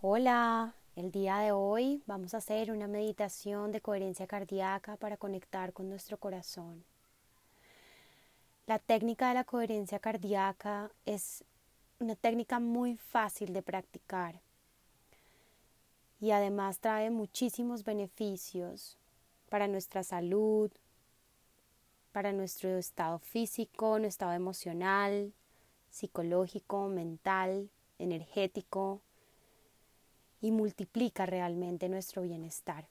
Hola, el día de hoy vamos a hacer una meditación de coherencia cardíaca para conectar con nuestro corazón. La técnica de la coherencia cardíaca es una técnica muy fácil de practicar y además trae muchísimos beneficios para nuestra salud, para nuestro estado físico, nuestro estado emocional, psicológico, mental, energético y multiplica realmente nuestro bienestar.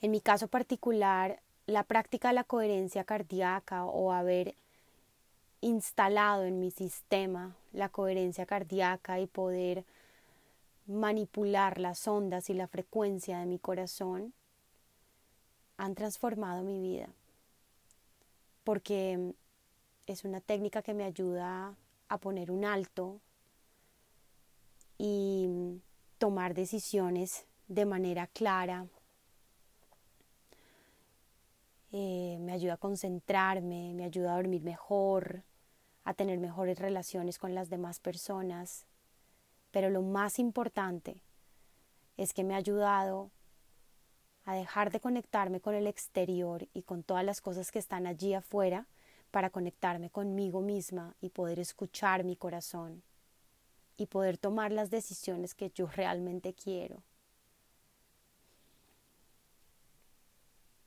En mi caso particular, la práctica de la coherencia cardíaca o haber instalado en mi sistema la coherencia cardíaca y poder manipular las ondas y la frecuencia de mi corazón han transformado mi vida porque es una técnica que me ayuda a poner un alto y tomar decisiones de manera clara. Eh, me ayuda a concentrarme, me ayuda a dormir mejor, a tener mejores relaciones con las demás personas. Pero lo más importante es que me ha ayudado a dejar de conectarme con el exterior y con todas las cosas que están allí afuera para conectarme conmigo misma y poder escuchar mi corazón y poder tomar las decisiones que yo realmente quiero.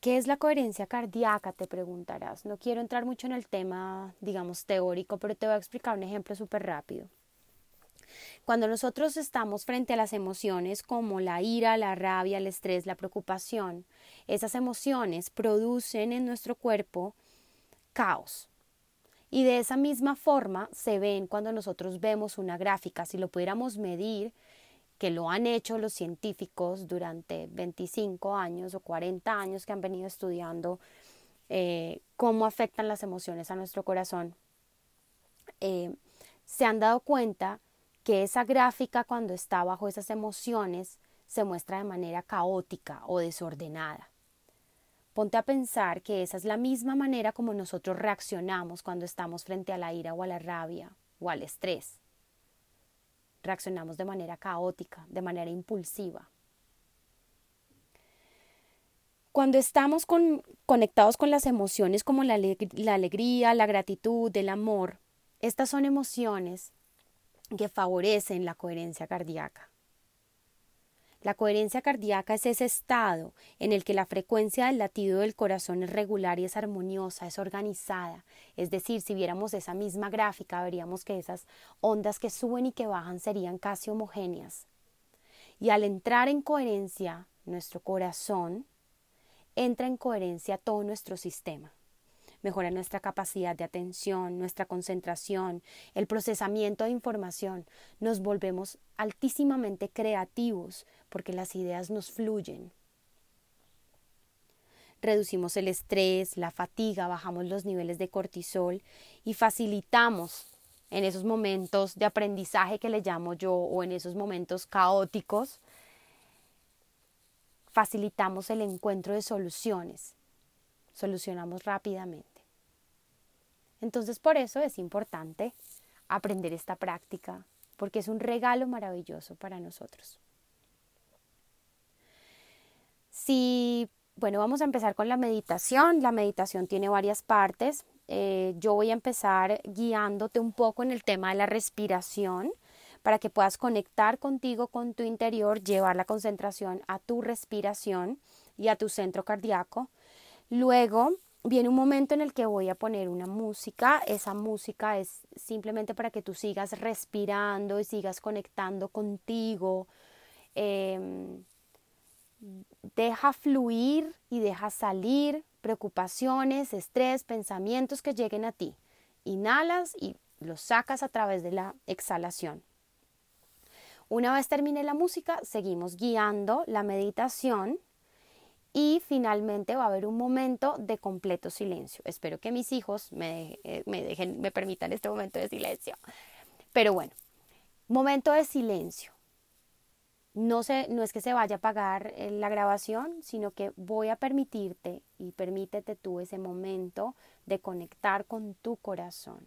¿Qué es la coherencia cardíaca? Te preguntarás. No quiero entrar mucho en el tema, digamos, teórico, pero te voy a explicar un ejemplo súper rápido. Cuando nosotros estamos frente a las emociones como la ira, la rabia, el estrés, la preocupación, esas emociones producen en nuestro cuerpo caos, y de esa misma forma se ven cuando nosotros vemos una gráfica, si lo pudiéramos medir, que lo han hecho los científicos durante 25 años o 40 años que han venido estudiando eh, cómo afectan las emociones a nuestro corazón, eh, se han dado cuenta que esa gráfica cuando está bajo esas emociones se muestra de manera caótica o desordenada. Ponte a pensar que esa es la misma manera como nosotros reaccionamos cuando estamos frente a la ira o a la rabia o al estrés. Reaccionamos de manera caótica, de manera impulsiva. Cuando estamos conectados con las emociones como la alegría, la gratitud, el amor, estas son emociones que favorecen la coherencia cardíaca. La coherencia cardíaca es ese estado en el que la frecuencia del latido del corazón es regular y es armoniosa, es organizada. Es decir, si viéramos esa misma gráfica, veríamos que esas ondas que suben y que bajan serían casi homogéneas. Y al entrar en coherencia, nuestro corazón entra en coherencia todo nuestro sistema mejora nuestra capacidad de atención, nuestra concentración, el procesamiento de información. Nos volvemos altísimamente creativos porque las ideas nos fluyen. Reducimos el estrés, la fatiga, bajamos los niveles de cortisol y facilitamos en esos momentos de aprendizaje que le llamo yo o en esos momentos caóticos, facilitamos el encuentro de soluciones, solucionamos rápidamente. Entonces por eso es importante aprender esta práctica, porque es un regalo maravilloso para nosotros. Si, bueno, vamos a empezar con la meditación. La meditación tiene varias partes. Eh, yo voy a empezar guiándote un poco en el tema de la respiración para que puedas conectar contigo, con tu interior, llevar la concentración a tu respiración y a tu centro cardíaco. Luego viene un momento en el que voy a poner una música. Esa música es simplemente para que tú sigas respirando y sigas conectando contigo. Em, deja fluir y deja salir preocupaciones, estrés, pensamientos que lleguen a ti. Inhalas y los sacas a través de la exhalación. Una vez termine la música, seguimos guiando la meditación y finalmente va a haber un momento de completo silencio. Espero que mis hijos me, eh, me, dejen, me permitan este momento de silencio. Pero bueno, momento de silencio. No, sé, no es que se vaya a apagar eh, la grabación, sino que voy a permitirte y permítete tú ese momento de conectar con tu corazón,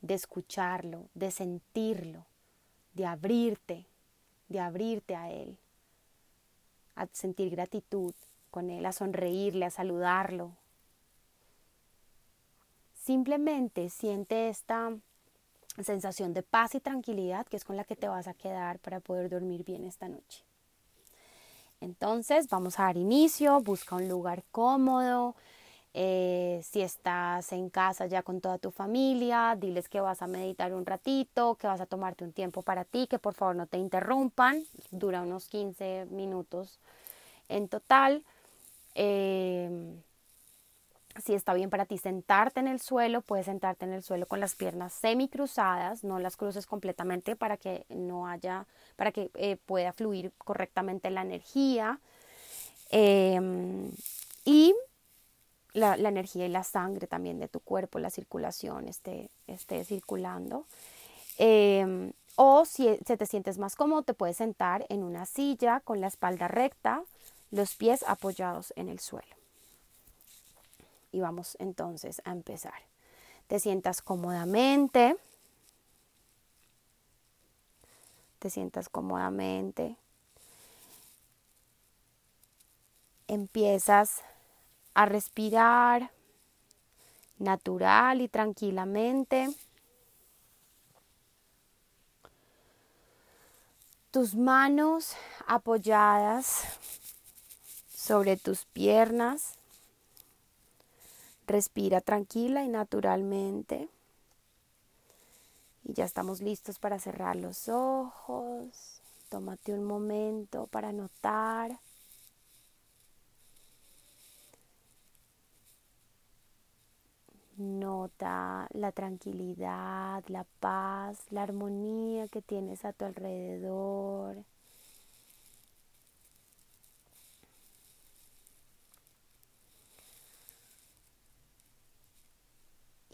de escucharlo, de sentirlo, de abrirte, de abrirte a Él, a sentir gratitud con Él, a sonreírle, a saludarlo. Simplemente siente esta sensación de paz y tranquilidad que es con la que te vas a quedar para poder dormir bien esta noche. Entonces vamos a dar inicio, busca un lugar cómodo, eh, si estás en casa ya con toda tu familia, diles que vas a meditar un ratito, que vas a tomarte un tiempo para ti, que por favor no te interrumpan, dura unos 15 minutos en total. Eh, si está bien para ti sentarte en el suelo, puedes sentarte en el suelo con las piernas semi cruzadas, no las cruces completamente para que no haya, para que eh, pueda fluir correctamente la energía. Em, y la, energía y la sangre también de tu cuerpo, la circulación esté, esté circulando. Em, o si se te sientes más cómodo, te puedes sentar en una silla con la espalda recta, los pies apoyados en el suelo. Y vamos entonces a empezar. Te sientas cómodamente. Te sientas cómodamente. Empiezas a respirar natural y tranquilamente. Tus manos apoyadas sobre tus piernas Respira tranquila y naturalmente. Y ya estamos listos para cerrar los ojos. Tómate un momento para notar. Nota la tranquilidad, la paz, la armonía que tienes a tu alrededor.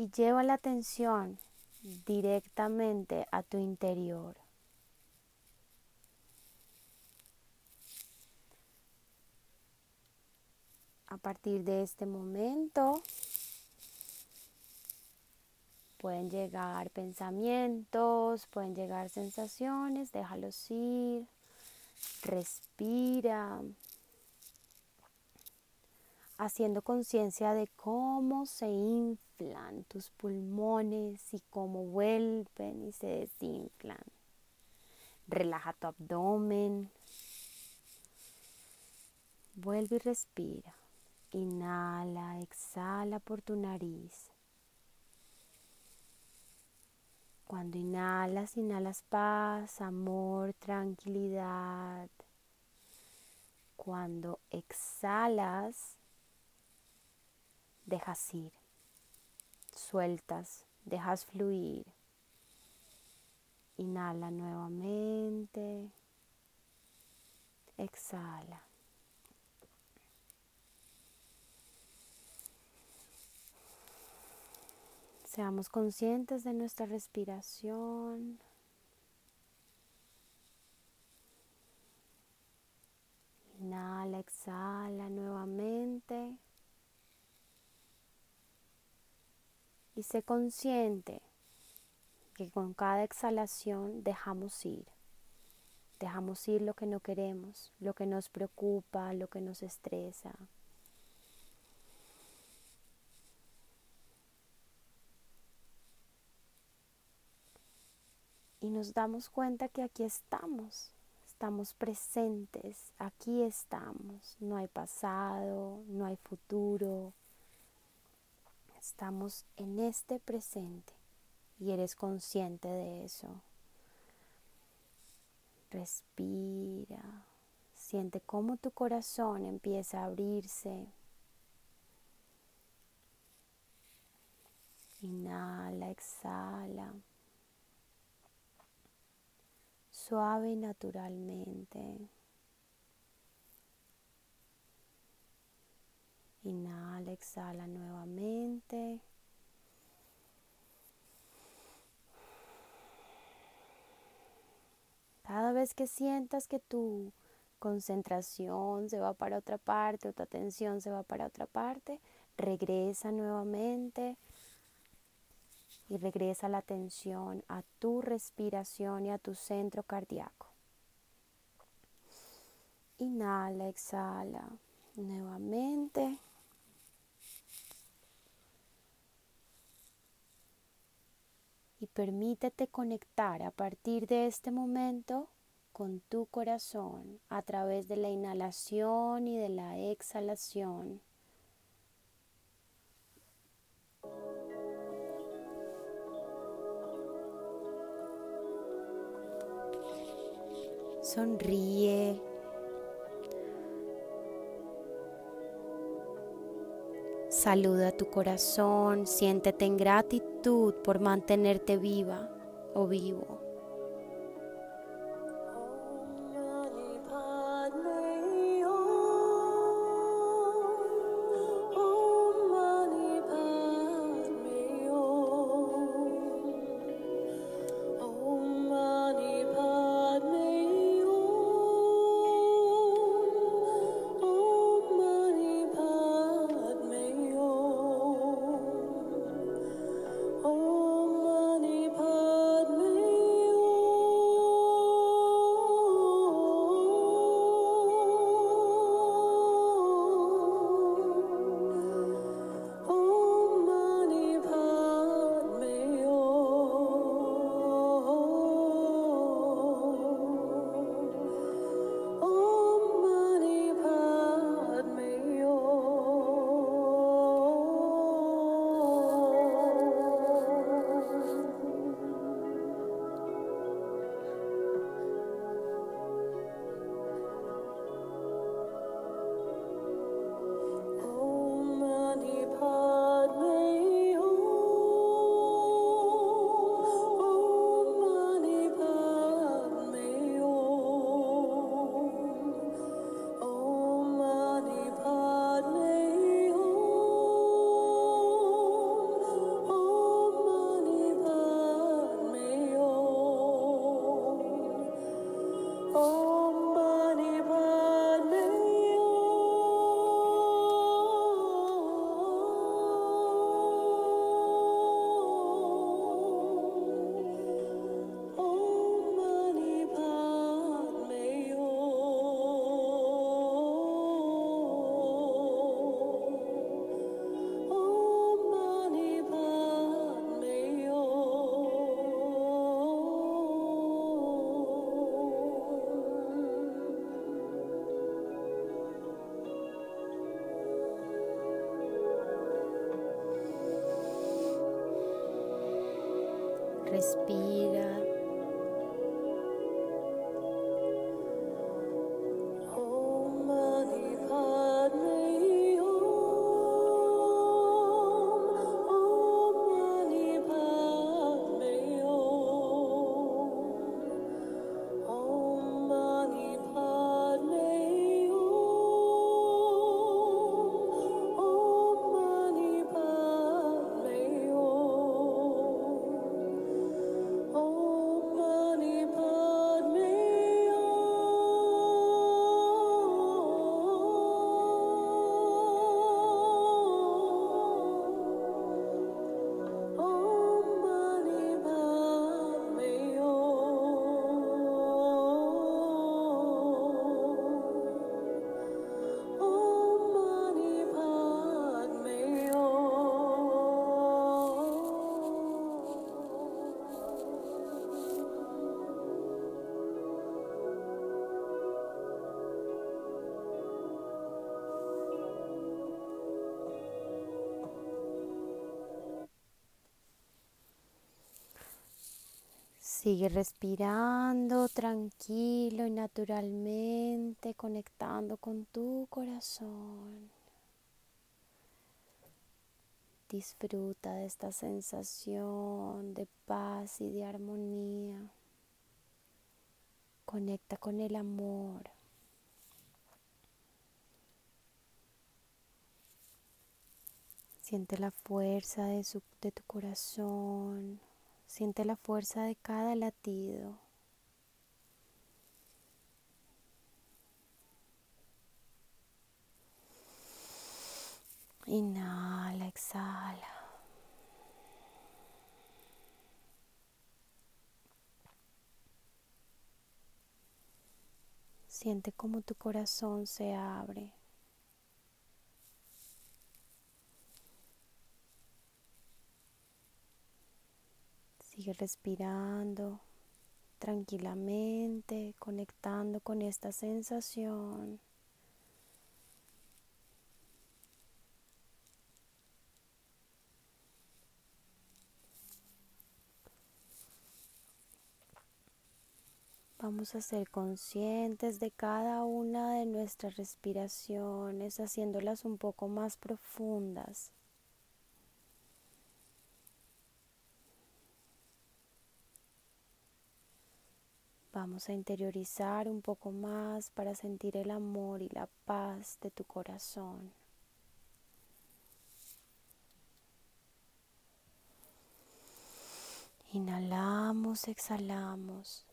y lleva la atención directamente a tu interior. A partir de este momento pueden llegar pensamientos, pueden llegar sensaciones, déjalos ir, respira haciendo conciencia de cómo se inflan tus pulmones y cómo vuelven y se desinflan. Relaja tu abdomen. Vuelve y respira. Inhala, exhala por tu nariz. Cuando inhalas, inhalas paz, amor, tranquilidad. Cuando exhalas, dejas ir, sueltas, dejas fluir. Inhala nuevamente, exhala. Seamos conscientes de nuestra respiración. Inhala, exhala nuevamente. y sé consciente que con cada exhalación dejamos ir. Dejamos ir lo que no queremos, lo que nos preocupa, lo que nos estresa. Y nos damos cuenta que aquí estamos, estamos presentes, aquí estamos. No hay pasado, no hay futuro, Estamos en este presente y eres consciente de eso. Respira. Siente cómo tu corazón empieza a abrirse. Inhala, exhala. Suave y naturalmente. Inhala, exhala nuevamente. Cada vez que sientas que tu concentración se va para otra parte o tu atención se va para otra parte, regresa nuevamente y regresa la atención a tu respiración y a tu centro cardíaco. Inhala, exhala nuevamente. Y permítete conectar a partir de este momento con tu corazón a través de la inhalación y de la exhalación. Sonríe. Saluda tu corazón, siéntete en gratitud por mantenerte viva o vivo. Sigue respirando tranquilo y naturalmente, conectando con tu corazón. Disfruta de esta sensación de paz y de armonía. Conecta con el amor. Siente la fuerza de, de tu corazón. Siente la fuerza de cada latido. Inhala, exhala. Siente como tu corazón se abre. Sigue respirando tranquilamente, conectando con esta sensación. Vamos a ser conscientes de cada una de nuestras respiraciones, haciéndolas un poco más profundas. Vamos a interiorizar un poco más para sentir el amor y la paz de tu corazón. Inhalamos, exhalamos.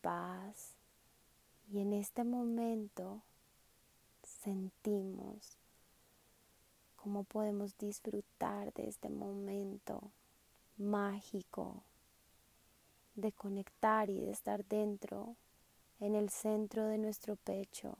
Paz. Y en este momento sentimos cómo podemos disfrutar de este momento mágico de conectar y de estar dentro en el centro de nuestro pecho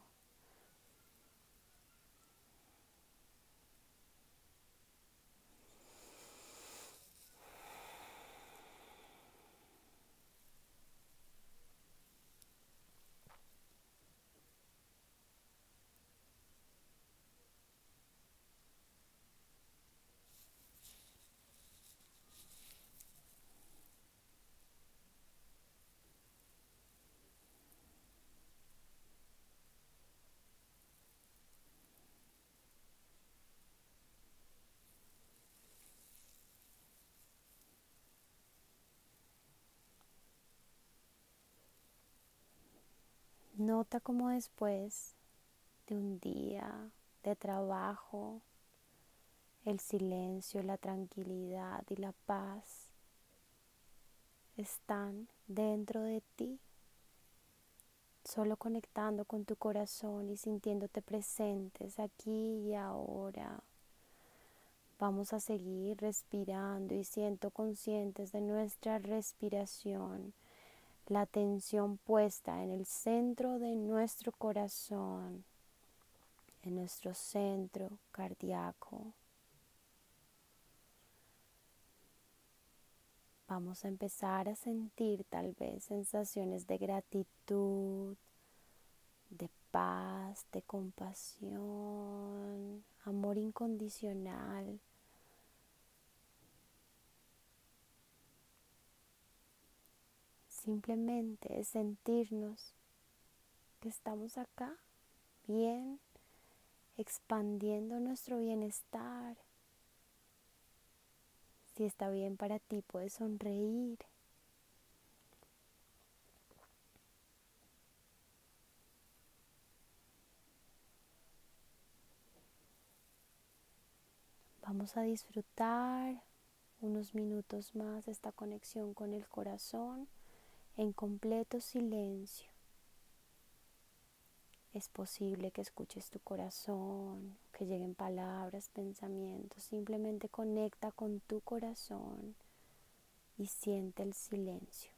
Cómo después de un día de trabajo, el silencio, la tranquilidad y la paz están dentro de ti, solo conectando con tu corazón y sintiéndote presentes aquí y ahora. Vamos a seguir respirando y siendo conscientes de nuestra respiración la atención puesta en el centro de nuestro corazón, en nuestro centro cardíaco. Vamos a empezar a sentir tal vez sensaciones de gratitud, de paz, de compasión, amor incondicional Simplemente es sentirnos que estamos acá, bien, expandiendo nuestro bienestar. Si está bien para ti, puedes sonreír. Vamos a disfrutar unos minutos más esta conexión con el corazón en completo silencio. Es posible que escuches tu corazón, que lleguen palabras, pensamientos. Simplemente conecta con tu corazón y siente el silencio.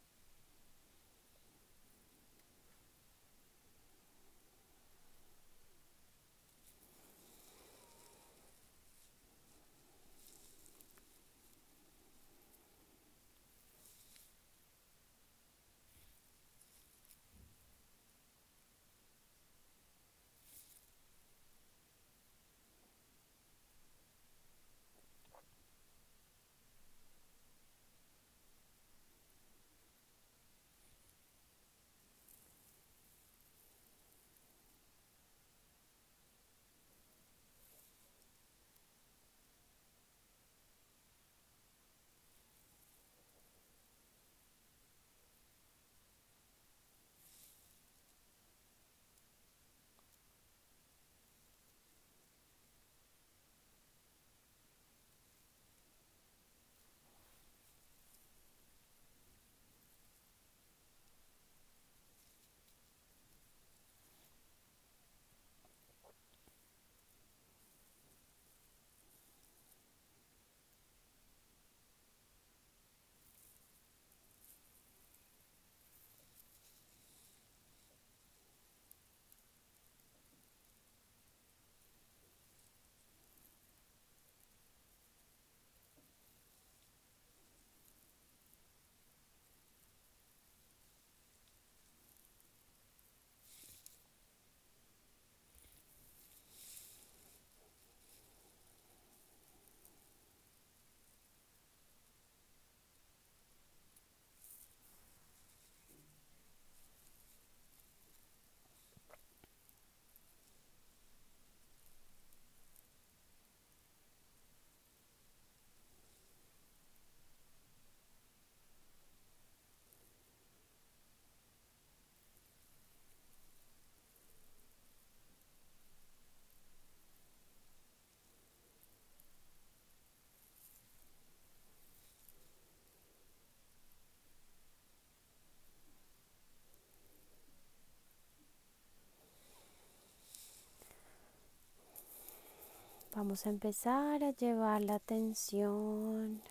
Vamos a empezar a llevar la atención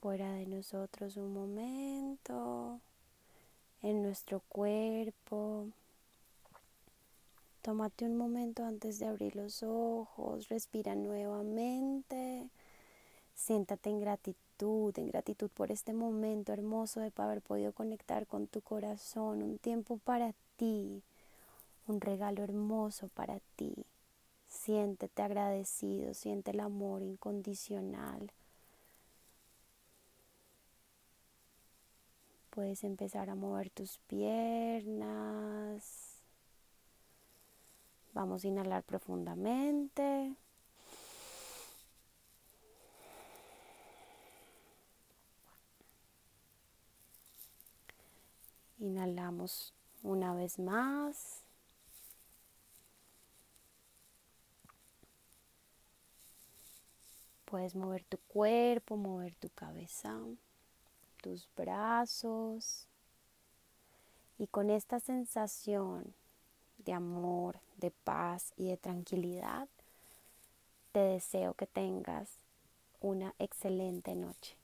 fuera de nosotros un momento, en nuestro cuerpo. Tómate un momento antes de abrir los ojos, respira nuevamente, siéntate en gratitud, en gratitud por este momento hermoso de haber podido conectar con tu corazón, un tiempo para ti, un regalo hermoso para ti. Siéntete agradecido, siente el amor incondicional. Puedes empezar a mover tus piernas. Vamos a inhalar profundamente. Inhalamos una vez más. Puedes mover tu cuerpo, mover tu cabeza, tus brazos. Y con esta sensación de amor, de paz y de tranquilidad, te deseo que tengas una excelente noche.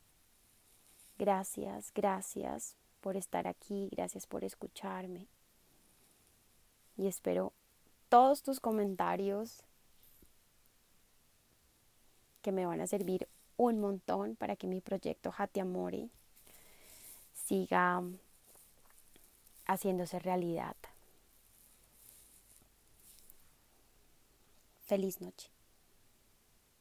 Gracias, gracias por estar aquí, gracias por escucharme. Y espero todos tus comentarios que me van a servir un montón para que mi proyecto Hati Amori siga haciéndose realidad. Feliz noche.